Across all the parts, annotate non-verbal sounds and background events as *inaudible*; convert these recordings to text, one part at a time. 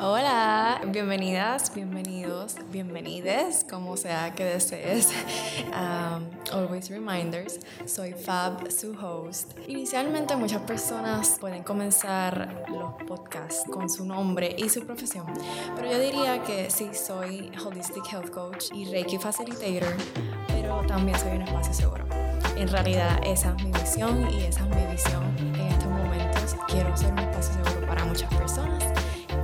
Hola, bienvenidas, bienvenidos, bienvenides, como sea que desees. Um, always reminders, soy Fab, su host. Inicialmente muchas personas pueden comenzar los podcasts con su nombre y su profesión, pero yo diría que sí, soy Holistic Health Coach y Reiki Facilitator, pero también soy un espacio seguro. En realidad esa es mi visión y esa es mi visión en estos momentos. Quiero ser un espacio seguro para muchas personas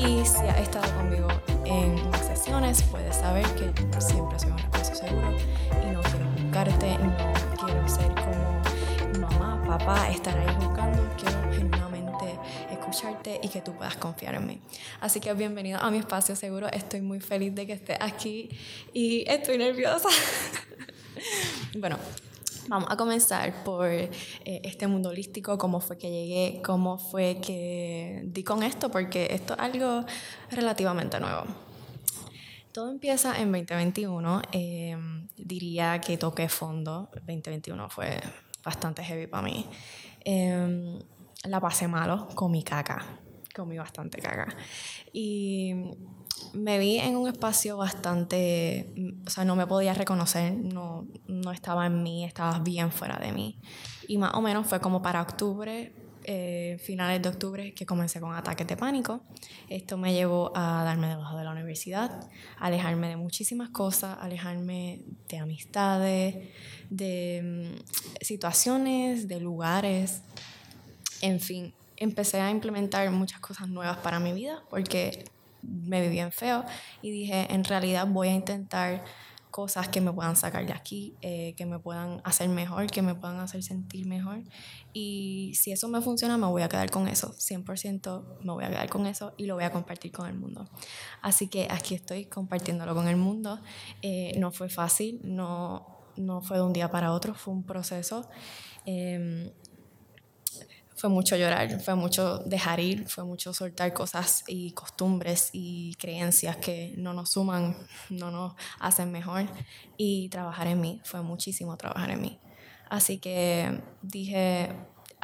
y si has estado conmigo en unas sesiones, puedes saber que siempre soy un espacio seguro y no quiero buscarte, no quiero ser como mamá, papá, estar ahí buscando, quiero genuinamente escucharte y que tú puedas confiar en mí. Así que bienvenido a mi espacio seguro, estoy muy feliz de que estés aquí y estoy nerviosa. *laughs* bueno, Vamos a comenzar por eh, este mundo holístico, cómo fue que llegué, cómo fue que di con esto, porque esto es algo relativamente nuevo. Todo empieza en 2021. Em, diría que toqué fondo. 2021 fue bastante heavy para mí. Em, la pasé malo, comí caca. Comí bastante caca. Y me vi en un espacio bastante, o sea, no me podía reconocer, no, no estaba en mí, estaba bien fuera de mí. Y más o menos fue como para octubre, eh, finales de octubre, que comencé con ataques de pánico. Esto me llevó a darme debajo de la universidad, alejarme de muchísimas cosas, alejarme de amistades, de mm, situaciones, de lugares, en fin. Empecé a implementar muchas cosas nuevas para mi vida porque me vi bien feo y dije, en realidad voy a intentar cosas que me puedan sacar de aquí, eh, que me puedan hacer mejor, que me puedan hacer sentir mejor. Y si eso me funciona, me voy a quedar con eso. 100% me voy a quedar con eso y lo voy a compartir con el mundo. Así que aquí estoy compartiéndolo con el mundo. Eh, no fue fácil, no, no fue de un día para otro, fue un proceso. Eh, fue mucho llorar, fue mucho dejar ir, fue mucho soltar cosas y costumbres y creencias que no nos suman, no nos hacen mejor. Y trabajar en mí, fue muchísimo trabajar en mí. Así que dije,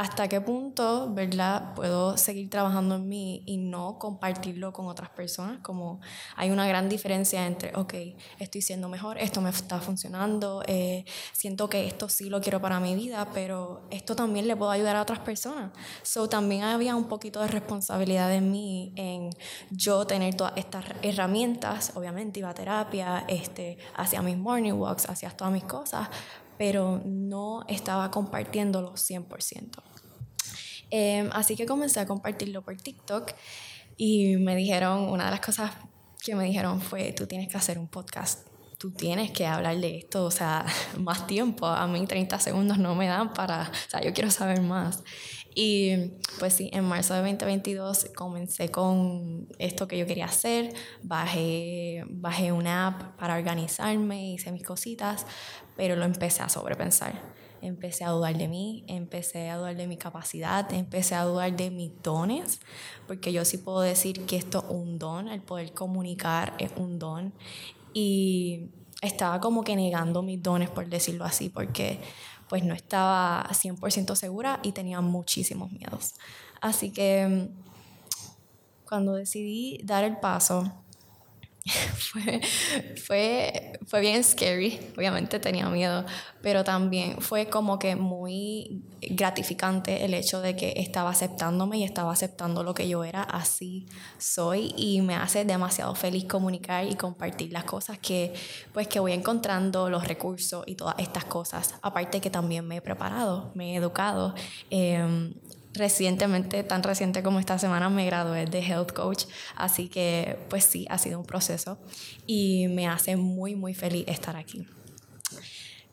hasta qué punto, ¿verdad? Puedo seguir trabajando en mí y no compartirlo con otras personas. Como hay una gran diferencia entre, ok, estoy siendo mejor, esto me está funcionando, eh, siento que esto sí lo quiero para mi vida, pero esto también le puedo ayudar a otras personas. So también había un poquito de responsabilidad en mí en yo tener todas estas herramientas, obviamente iba a terapia, este, hacía mis morning walks, hacía todas mis cosas, pero no estaba compartiéndolo 100%. Em, así que comencé a compartirlo por TikTok y me dijeron, una de las cosas que me dijeron fue, tú tienes que hacer un podcast, tú tienes que hablar de esto, o sea, *laughs* más tiempo, a mí 30 segundos no me dan para, o sea, yo quiero saber más. Y pues sí, en marzo de 2022 comencé con esto que yo quería hacer, bajé, bajé una app para organizarme, hice mis cositas, pero lo empecé a sobrepensar empecé a dudar de mí, empecé a dudar de mi capacidad, empecé a dudar de mis dones, porque yo sí puedo decir que esto es un don, el poder comunicar es un don. Y estaba como que negando mis dones, por decirlo así, porque pues no estaba 100% segura y tenía muchísimos miedos. Así que cuando decidí dar el paso, *laughs* fue, fue, fue bien scary, obviamente tenía miedo, pero también fue como que muy gratificante el hecho de que estaba aceptándome y estaba aceptando lo que yo era, así soy y me hace demasiado feliz comunicar y compartir las cosas que pues que voy encontrando, los recursos y todas estas cosas. Aparte que también me he preparado, me he educado. Eh, recientemente, tan reciente como esta semana, me gradué de Health Coach, así que pues sí, ha sido un proceso y me hace muy, muy feliz estar aquí.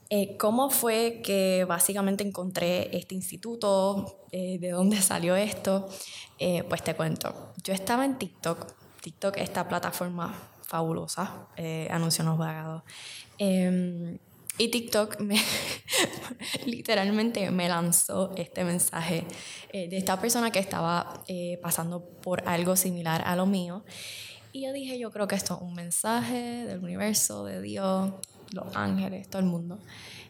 Eh, ¿Cómo fue que básicamente encontré este instituto? Eh, ¿De dónde salió esto? Eh, pues te cuento. Yo estaba en TikTok. TikTok, esta plataforma fabulosa, anuncio no pagado. Y TikTok me, *laughs* literalmente me lanzó este mensaje eh, de esta persona que estaba eh, pasando por algo similar a lo mío. Y yo dije, yo creo que esto es un mensaje del universo, de Dios, los ángeles, todo el mundo.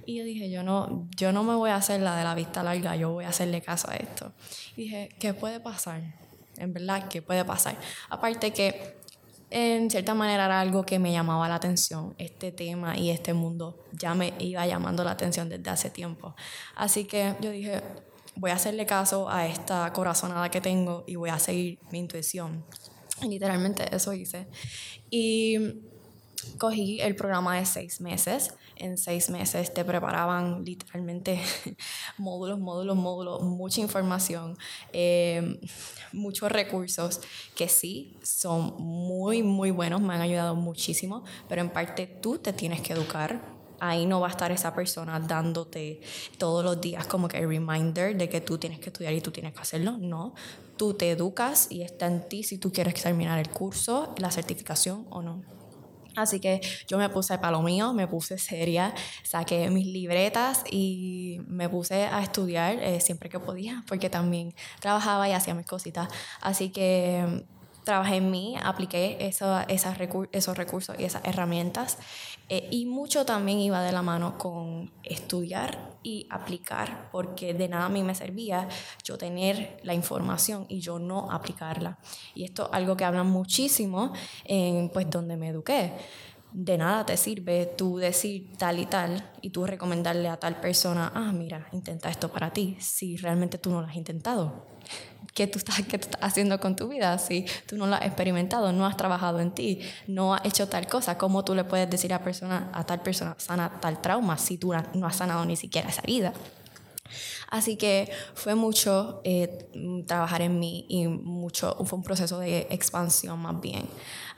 Y yo dije, yo no, yo no me voy a hacer la de la vista larga, yo voy a hacerle caso a esto. Y dije, ¿qué puede pasar? en verdad, ¿qué puede pasar? Aparte que en cierta manera era algo que me llamaba la atención, este tema y este mundo ya me iba llamando la atención desde hace tiempo. Así que yo dije, voy a hacerle caso a esta corazonada que tengo y voy a seguir mi intuición. literalmente eso hice. Y cogí el programa de seis meses. En seis meses te preparaban literalmente *laughs* módulos, módulos, módulos, mucha información, eh, muchos recursos que sí son muy, muy buenos, me han ayudado muchísimo, pero en parte tú te tienes que educar ahí no va a estar esa persona dándote todos los días como que el reminder de que tú tienes que estudiar y tú tienes que hacerlo. No, tú te educas y está en ti si tú quieres terminar el curso, la certificación o no. Así que yo me puse para lo mío, me puse seria, saqué mis libretas y me puse a estudiar eh, siempre que podía, porque también trabajaba y hacía mis cositas. Así que trabajé en mí, apliqué eso, esas esos recursos y esas herramientas eh, y mucho también iba de la mano con estudiar y aplicar, porque de nada a mí me servía yo tener la información y yo no aplicarla. Y esto es algo que hablan muchísimo en pues donde me eduqué de nada te sirve tú decir tal y tal y tú recomendarle a tal persona, ah, mira, intenta esto para ti, si realmente tú no lo has intentado. ¿Qué tú, estás, ¿Qué tú estás haciendo con tu vida si tú no lo has experimentado, no has trabajado en ti, no has hecho tal cosa? ¿Cómo tú le puedes decir a, persona, a tal persona sana tal trauma si tú no has sanado ni siquiera esa vida? Así que fue mucho eh, trabajar en mí y mucho, fue un proceso de expansión más bien.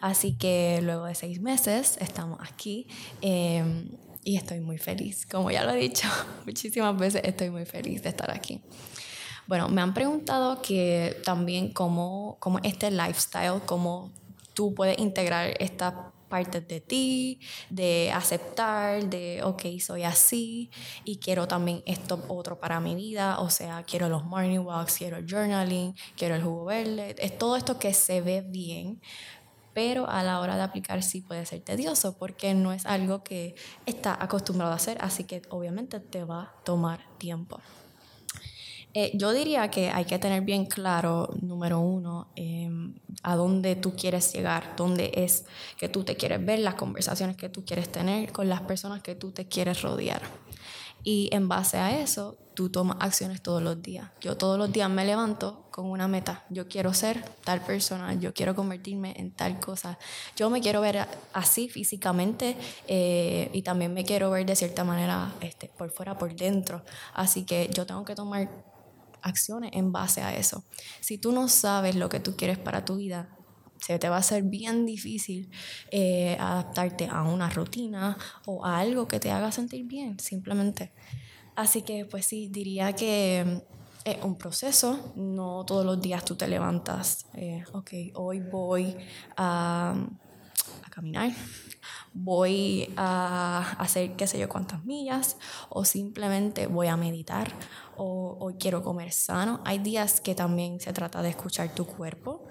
Así que luego de seis meses estamos aquí em, y estoy muy feliz. Como ya lo he dicho *laughs* muchísimas veces, estoy muy feliz de estar aquí. Bueno, me han preguntado que también cómo, cómo este lifestyle, cómo tú puedes integrar esta partes de ti, de aceptar, de, ok, soy así y quiero también esto otro para mi vida, o sea, quiero los morning walks, quiero el journaling, quiero el jugo verde, es todo esto que se ve bien, pero a la hora de aplicar sí puede ser tedioso porque no es algo que está acostumbrado a hacer, así que obviamente te va a tomar tiempo. Eh, yo diría que hay que tener bien claro, número uno, em, a dónde tú quieres llegar, dónde es que tú te quieres ver, las conversaciones que tú quieres tener con las personas que tú te quieres rodear. Y en base a eso, tú tomas acciones todos los días. Yo todos los días me levanto con una meta. Yo quiero ser tal persona, yo quiero convertirme en tal cosa. Yo me quiero ver así físicamente eh, y también me quiero ver de cierta manera este, por fuera, por dentro. Así que yo tengo que tomar acciones en base a eso. Si tú no sabes lo que tú quieres para tu vida, se te va a hacer bien difícil eh, adaptarte a una rutina o a algo que te haga sentir bien, simplemente. Así que, pues sí, diría que es un proceso, no todos los días tú te levantas, eh, ok, hoy voy a, caminar, voy a hacer qué sé yo cuántas millas o simplemente voy a meditar o, o, quiero comer sano. Hay días que también se trata de escuchar tu cuerpo.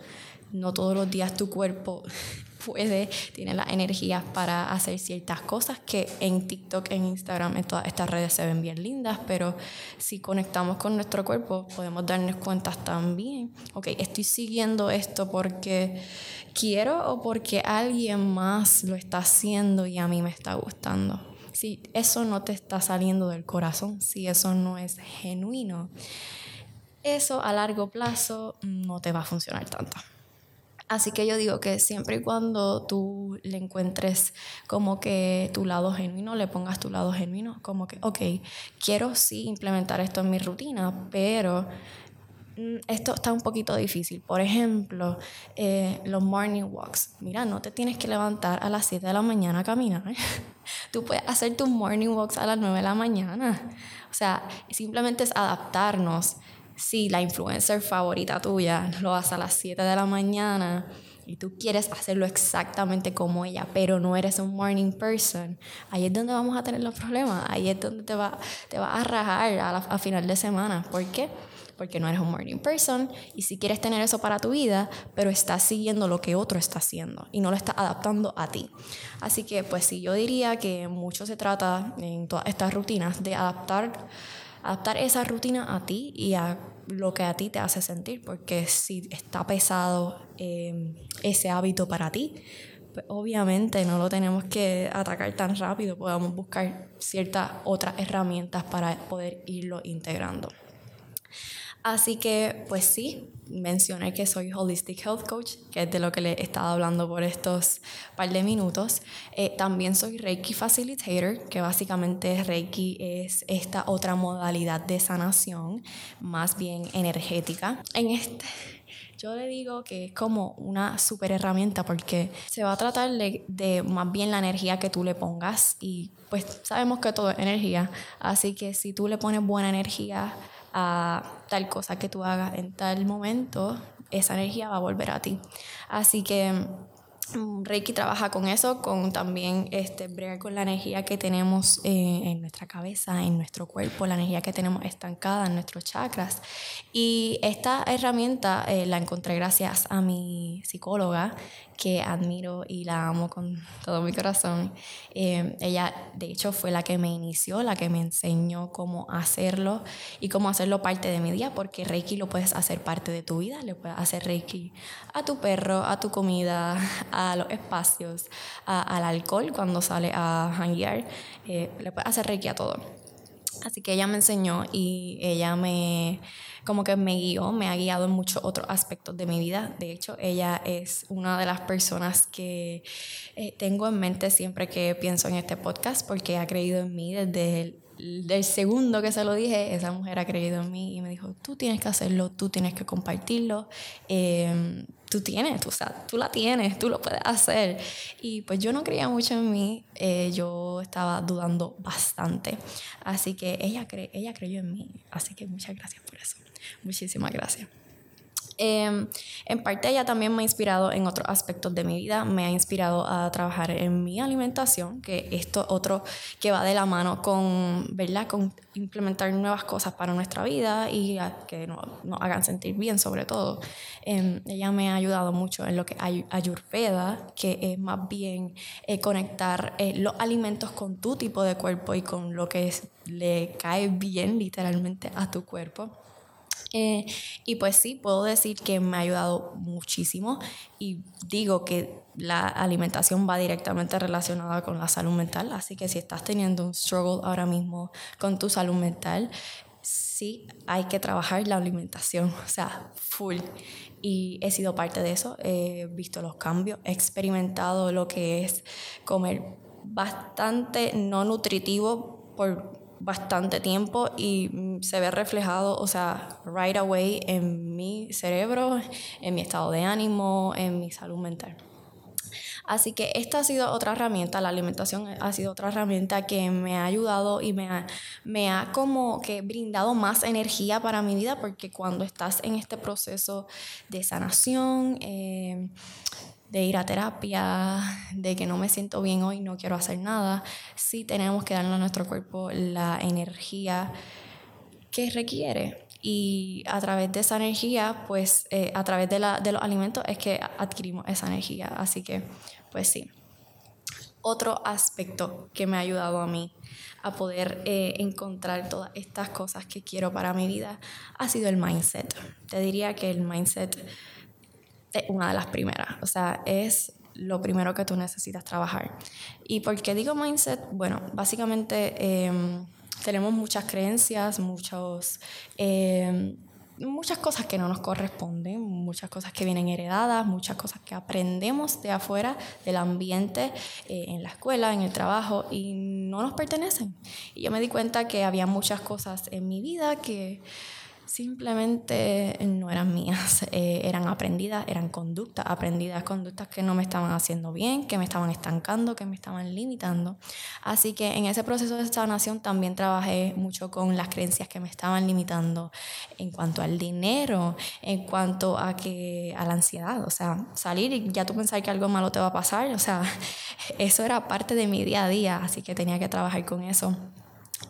No todos los días tu cuerpo *laughs* puede, tiene las energías para hacer ciertas cosas que en TikTok, en Instagram, en todas estas redes se ven bien lindas, pero si conectamos con nuestro cuerpo podemos darnos cuenta también, ok, estoy siguiendo esto porque quiero o porque alguien más lo está haciendo y a mí me está gustando. Si eso no te está saliendo del corazón, si eso no es genuino, eso a largo plazo no te va a funcionar tanto. Así que yo digo que siempre y cuando tú le encuentres como que tu lado genuino, le pongas tu lado genuino, como que, ok, quiero sí implementar esto en mi rutina, pero mm, esto está un poquito difícil. Por ejemplo, eh, los morning walks. Mira, no te tienes que levantar a las 7 de la mañana a caminar. *laughs* Tú puedes hacer tus morning walks a las 9 de la mañana. O sea, simplemente es adaptarnos si la influencer favorita tuya lo hace a las 7 de la mañana y tú quieres hacerlo exactamente como ella, pero no eres un morning person, ahí es donde vamos a tener los problemas, ahí es donde te va, te va a rajar a, a final de semana. ¿Por qué? Porque no eres un morning person y si quieres tener eso para tu vida, pero estás siguiendo lo que otro está haciendo y no lo estás adaptando a ti. Así que pues sí, yo diría que mucho se trata en todas estas rutinas de adaptar adaptar esa rutina a ti y a lo que a ti te hace sentir, porque si está pesado em, ese hábito para ti, pues obviamente no lo tenemos que atacar tan rápido, podemos buscar ciertas otras herramientas para poder irlo integrando. Así que, pues sí, mencioné que soy Holistic Health Coach, que es de lo que le he estado hablando por estos par de minutos. Eh, también soy Reiki Facilitator, que básicamente Reiki es esta otra modalidad de sanación, más bien energética. En este, yo le digo que es como una super herramienta porque se va a tratar de, de, más bien la energía que tú le pongas y pues sabemos que todo es energía, así que si tú le pones buena energía, a tal cosa que tú hagas en tal momento, esa energía va a volver a ti. Así que mm, Reiki trabaja con eso, con también este, bregar con la energía que tenemos eh, en nuestra cabeza, en nuestro cuerpo, la energía que tenemos estancada en nuestros chakras. Y esta herramienta eh, la encontré gracias a mi psicóloga, que admiro y la amo con todo mi corazón. Eh, ella, de hecho, fue la que me inició, la que me enseñó cómo hacerlo y cómo hacerlo parte de mi día, porque Reiki lo puedes hacer parte de tu vida, le puedes hacer Reiki a tu perro, a tu comida, a los espacios, al alcohol cuando sale a hanguear, eh, le puedes hacer Reiki a todo. Así que ella me enseñó y ella me como que me guió, me ha guiado en muchos otros aspectos de mi vida. De hecho, ella es una de las personas que eh, tengo en mente siempre que pienso en este podcast porque ha creído en mí desde el segundo que se lo dije, esa mujer ha creído en mí y me dijo, tú tienes que hacerlo, tú tienes que compartirlo. Eh, tú tienes, tú, o sea, tú la tienes, tú lo puedes hacer. Y pues yo no creía mucho en mí, eh, yo estaba dudando bastante. Así que ella, cre ella creyó en mí, así que muchas gracias por eso. Muchísimas gracias. Em, en parte ella también me ha inspirado en otros aspectos de mi vida, me ha inspirado a trabajar en mi alimentación, que esto otro que va de la mano con, ¿verdad? con implementar nuevas cosas para nuestra vida y que nos, hagan sentir bien sobre todo. Em, ella me ha ayudado mucho en lo que hay Ayurveda, que es más bien eh, conectar eh, los alimentos con tu tipo de cuerpo y con lo que le cae bien literalmente a tu cuerpo. Eh, y pues sí, puedo decir que me ha ayudado muchísimo y digo que la alimentación va directamente relacionada con la salud mental, así que si estás teniendo un struggle ahora mismo con tu salud mental, sí hay que trabajar la alimentación, *laughs* o sea, full. Y he sido parte de eso, he visto los cambios, he experimentado lo que es comer bastante no nutritivo por bastante tiempo y se ve reflejado, o sea, right away en mi cerebro, en mi estado de ánimo, en mi salud mental. Así que esta ha sido otra herramienta, la alimentación ha sido otra herramienta que me ha ayudado y me ha, me ha como que brindado más energía para mi vida porque cuando estás en este proceso de sanación, eh, de ir a terapia, de que no me siento bien hoy, no quiero hacer nada, sí tenemos que darle a nuestro cuerpo la energía que requiere. Y a través de esa energía, pues eh, a través de, la, de los alimentos es que adquirimos esa energía. Así que, pues sí. Otro aspecto que me ha ayudado a mí a poder eh, encontrar todas estas cosas que quiero para mi vida ha sido el mindset. Te diría que el mindset es una de las primeras. O sea, es lo primero que tú necesitas trabajar. ¿Y por qué digo mindset? Bueno, básicamente em, tenemos muchas creencias, muchos, em, muchas cosas que no nos corresponden, muchas cosas que vienen heredadas, muchas cosas que aprendemos de afuera, del ambiente, eh, en la escuela, en el trabajo, y no nos pertenecen. Y yo me di cuenta que había muchas cosas en mi vida que simplemente no eran mías, *laughs* eh, eran aprendidas, eran conductas, aprendidas, conductas que no me estaban haciendo bien, que me estaban estancando, que me estaban limitando. Así que en ese proceso de sanación también trabajé mucho con las creencias que me estaban limitando en cuanto al dinero, en cuanto a que a la ansiedad, o sea, salir y ya tú pensar que algo malo te va a pasar, o sea, *laughs* eso era parte de mi día a día, así que tenía que trabajar con eso.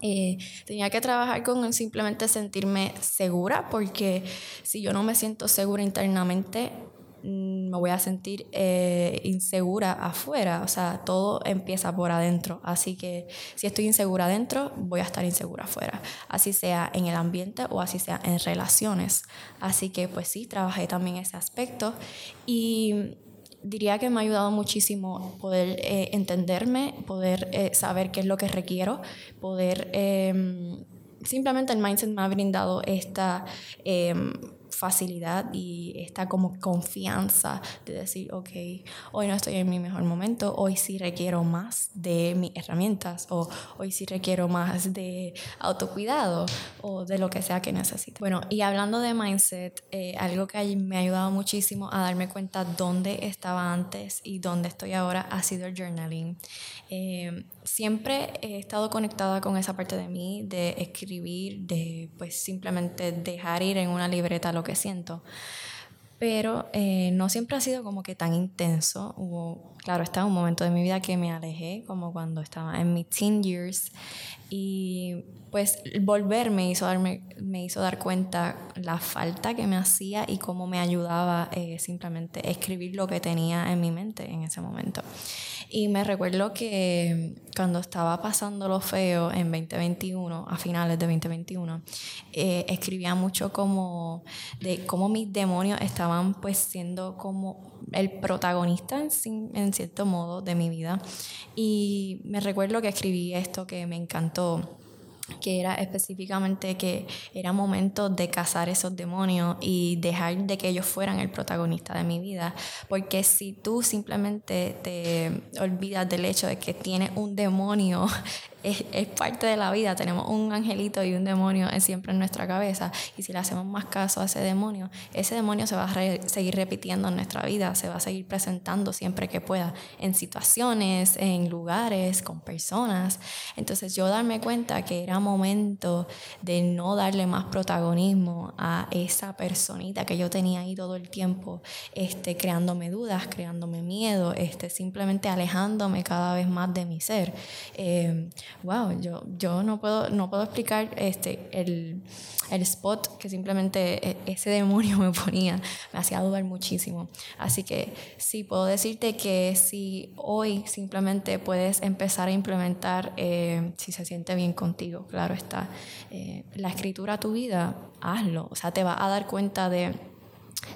Eh, tenía que trabajar con simplemente sentirme segura, porque si yo no me siento segura internamente, mm, me voy a sentir eh, insegura afuera. O sea, todo empieza por adentro. Así que si estoy insegura adentro, voy a estar insegura afuera. Así sea en el ambiente o así sea en relaciones. Así que pues sí, trabajé también ese aspecto. Y diría que me ha ayudado muchísimo poder eh, entenderme, poder eh, saber qué es lo que requiero, poder... Em, simplemente el mindset me ha brindado esta em, facilidad y esta como confianza de decir, ok, hoy no estoy en mi mejor momento, hoy sí requiero más de mis herramientas o hoy sí requiero más de autocuidado o de lo que sea que necesite. Bueno, y hablando de mindset, eh, algo que me ha ayudado muchísimo a darme cuenta dónde estaba antes y dónde estoy ahora ha sido el journaling. Eh, siempre he estado conectada con esa parte de mí, de escribir, de pues simplemente dejar ir en una libreta lo que siento. Pero eh, no siempre ha sido como que tan intenso. Hubo, claro, estaba un momento de mi vida que me alejé, como cuando estaba en mis teen years. Y pues volver me hizo, darme, me hizo dar cuenta la falta que me hacía y cómo me ayudaba eh, simplemente escribir lo que tenía en mi mente en ese momento. Y me recuerdo que cuando estaba pasando lo feo en 2021, a finales de 2021, eh, escribía mucho como de cómo mis demonios estaban pues siendo como el protagonista en, cierto modo de mi vida. Y me recuerdo que escribí esto que me encantó que era específicamente que era momento de cazar esos demonios y dejar de que ellos fueran el protagonista de mi vida. Porque si tú simplemente te olvidas del hecho de que tienes un demonio es, es, parte de la vida. Tenemos un angelito y un demonio siempre en nuestra cabeza. Y si le hacemos más caso a ese demonio, ese demonio se va a seguir repitiendo en nuestra vida, se va a seguir presentando siempre que pueda, en situaciones, en lugares, con personas. Entonces yo darme cuenta que era momento de no darle más protagonismo a esa personita que yo tenía ahí todo el tiempo, este, creándome dudas, creándome miedo, este, simplemente alejándome cada vez más de mi ser. Eh, wow, yo, yo no, puedo, no puedo explicar este, el, el spot que simplemente e, ese demonio me ponía, me hacía dudar muchísimo. Así que sí, puedo decirte que si hoy simplemente puedes empezar a implementar, eh, si se siente bien contigo, claro está, eh, la escritura a tu vida, hazlo. O sea, te va a dar cuenta de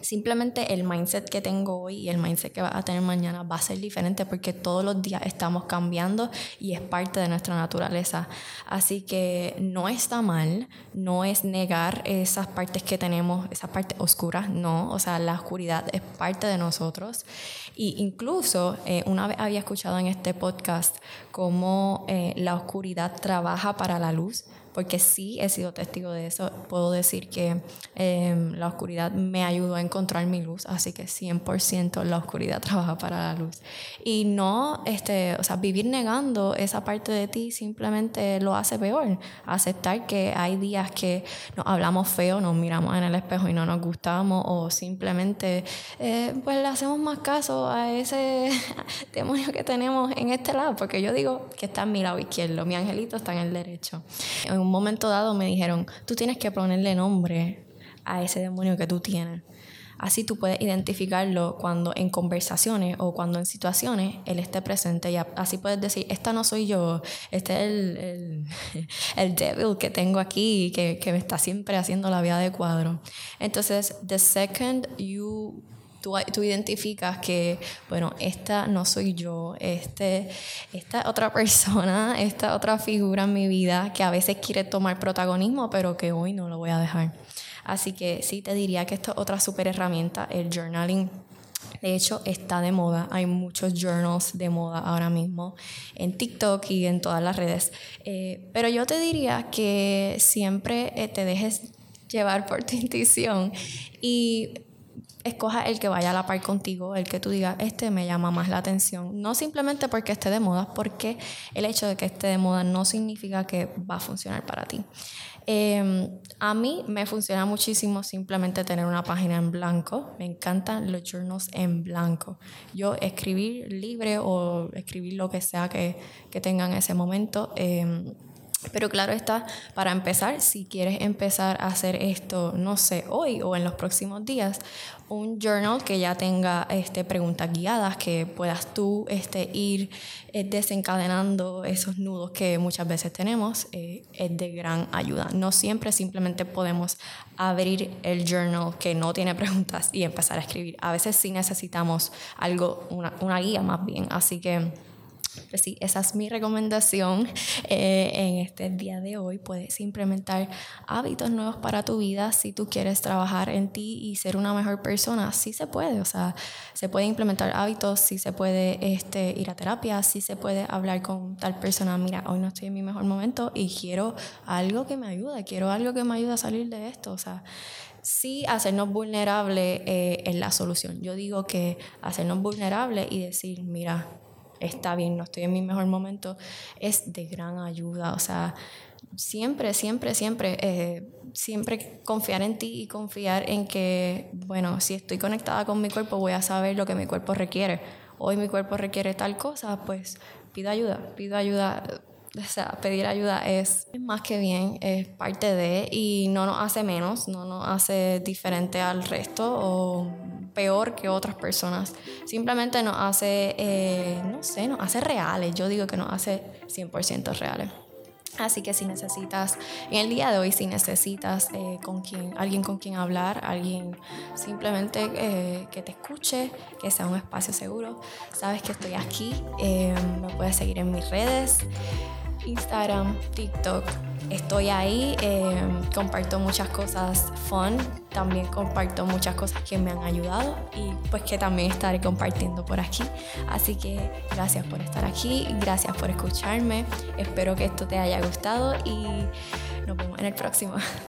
Simplemente el mindset que tengo hoy y el mindset que vas a tener mañana va a ser diferente porque todos los días estamos cambiando y es parte de nuestra naturaleza. Así que no está mal, no es negar esas partes que tenemos, esas partes oscuras, no, o sea, la oscuridad es parte de nosotros. Y incluso eh, una vez había escuchado en este podcast cómo eh, la oscuridad trabaja para la luz porque sí he sido testigo de eso. Puedo decir que em, la oscuridad me ayudó a encontrar mi luz, así que 100% la oscuridad *laughs* trabaja para la luz. Y no, este, o sea, vivir negando esa parte de ti simplemente lo hace peor. Aceptar que hay días que nos hablamos feo, nos miramos en el espejo y no nos gustamos, o simplemente, eh, pues le hacemos más caso a ese *laughs* demonio que tenemos en este lado, porque yo digo que está en mi lado izquierdo, mi angelito está en el derecho un momento dado me dijeron, tú tienes que ponerle nombre a ese demonio que tú tienes. Así tú puedes identificarlo cuando en conversaciones o cuando en situaciones él esté presente y así puedes decir, esta no soy yo, este es el, el, *laughs* el devil que tengo aquí que, que me está siempre haciendo la vida de cuadro. Entonces, the second you tú, tú, identificas que, bueno, esta no soy yo, este, esta otra persona, *laughs* esta otra figura en mi vida que a veces quiere tomar protagonismo, pero que hoy no lo voy a dejar. Así que sí te diría que esta es otra super herramienta, el journaling. De hecho, está de moda. Hay muchos journals de moda ahora mismo en TikTok y en todas las redes. Eh, pero yo te diría que siempre eh, te dejes llevar por *laughs* tu intuición y escoja el que vaya a la par contigo, el que tú digas, este me llama más la atención. No simplemente porque esté de moda, porque el hecho de que esté de moda no significa que va a funcionar para ti. Em, a mí me funciona muchísimo simplemente tener una página en blanco. Me encantan los journals en blanco. Yo escribir libre o escribir lo que sea que, que tenga en ese momento. Em, Pero claro está, para empezar, si quieres empezar a hacer esto, no sé, hoy o en los próximos días, un journal que ya tenga este, preguntas guiadas, que puedas tú este, ir eh, desencadenando esos nudos que muchas veces tenemos, eh, es de gran ayuda. No siempre simplemente podemos abrir el journal que no tiene preguntas y empezar a escribir. A veces sí necesitamos algo, una, una guía más bien. Así que pues sí, esa es mi recomendación eh, en este día de hoy. Puedes implementar hábitos nuevos para tu vida si tú quieres trabajar en ti y ser una mejor persona. Sí se puede, o sea, se puede implementar hábitos, sí se puede este, ir a terapia, sí se puede hablar con tal persona. Mira, hoy no estoy en mi mejor momento y quiero algo que me ayude, quiero algo que me ayude a salir de esto. O sea, sí hacernos vulnerables eh, es la solución. Yo digo que hacernos vulnerables y decir, mira, está bien, no estoy en mi mejor momento, es de gran ayuda. O sea, siempre, siempre, siempre, eh, siempre confiar en ti y confiar en que, bueno, si estoy conectada con mi cuerpo, voy a saber lo que mi cuerpo requiere. Hoy mi cuerpo requiere tal cosa, pues pido ayuda, pido ayuda o sea, pedir ayuda es más que bien, es parte de y no nos hace menos, no nos hace diferente al resto o peor que otras personas. Simplemente nos hace, eh, no sé, nos hace reales. Yo digo que nos hace 100% reales. Así que si necesitas, en el día de hoy, si necesitas eh, con quien, alguien con quien hablar, alguien simplemente eh, que te escuche, que sea un espacio seguro, sabes que estoy aquí, me puedes seguir en mis redes. Instagram, TikTok. Estoy ahí, em, comparto muchas cosas fun, también comparto muchas cosas que me han ayudado y pues que también estaré compartiendo por aquí. Así que gracias por estar aquí, gracias por escucharme, espero que esto te haya gustado y nos vemos en el próximo. *laughs*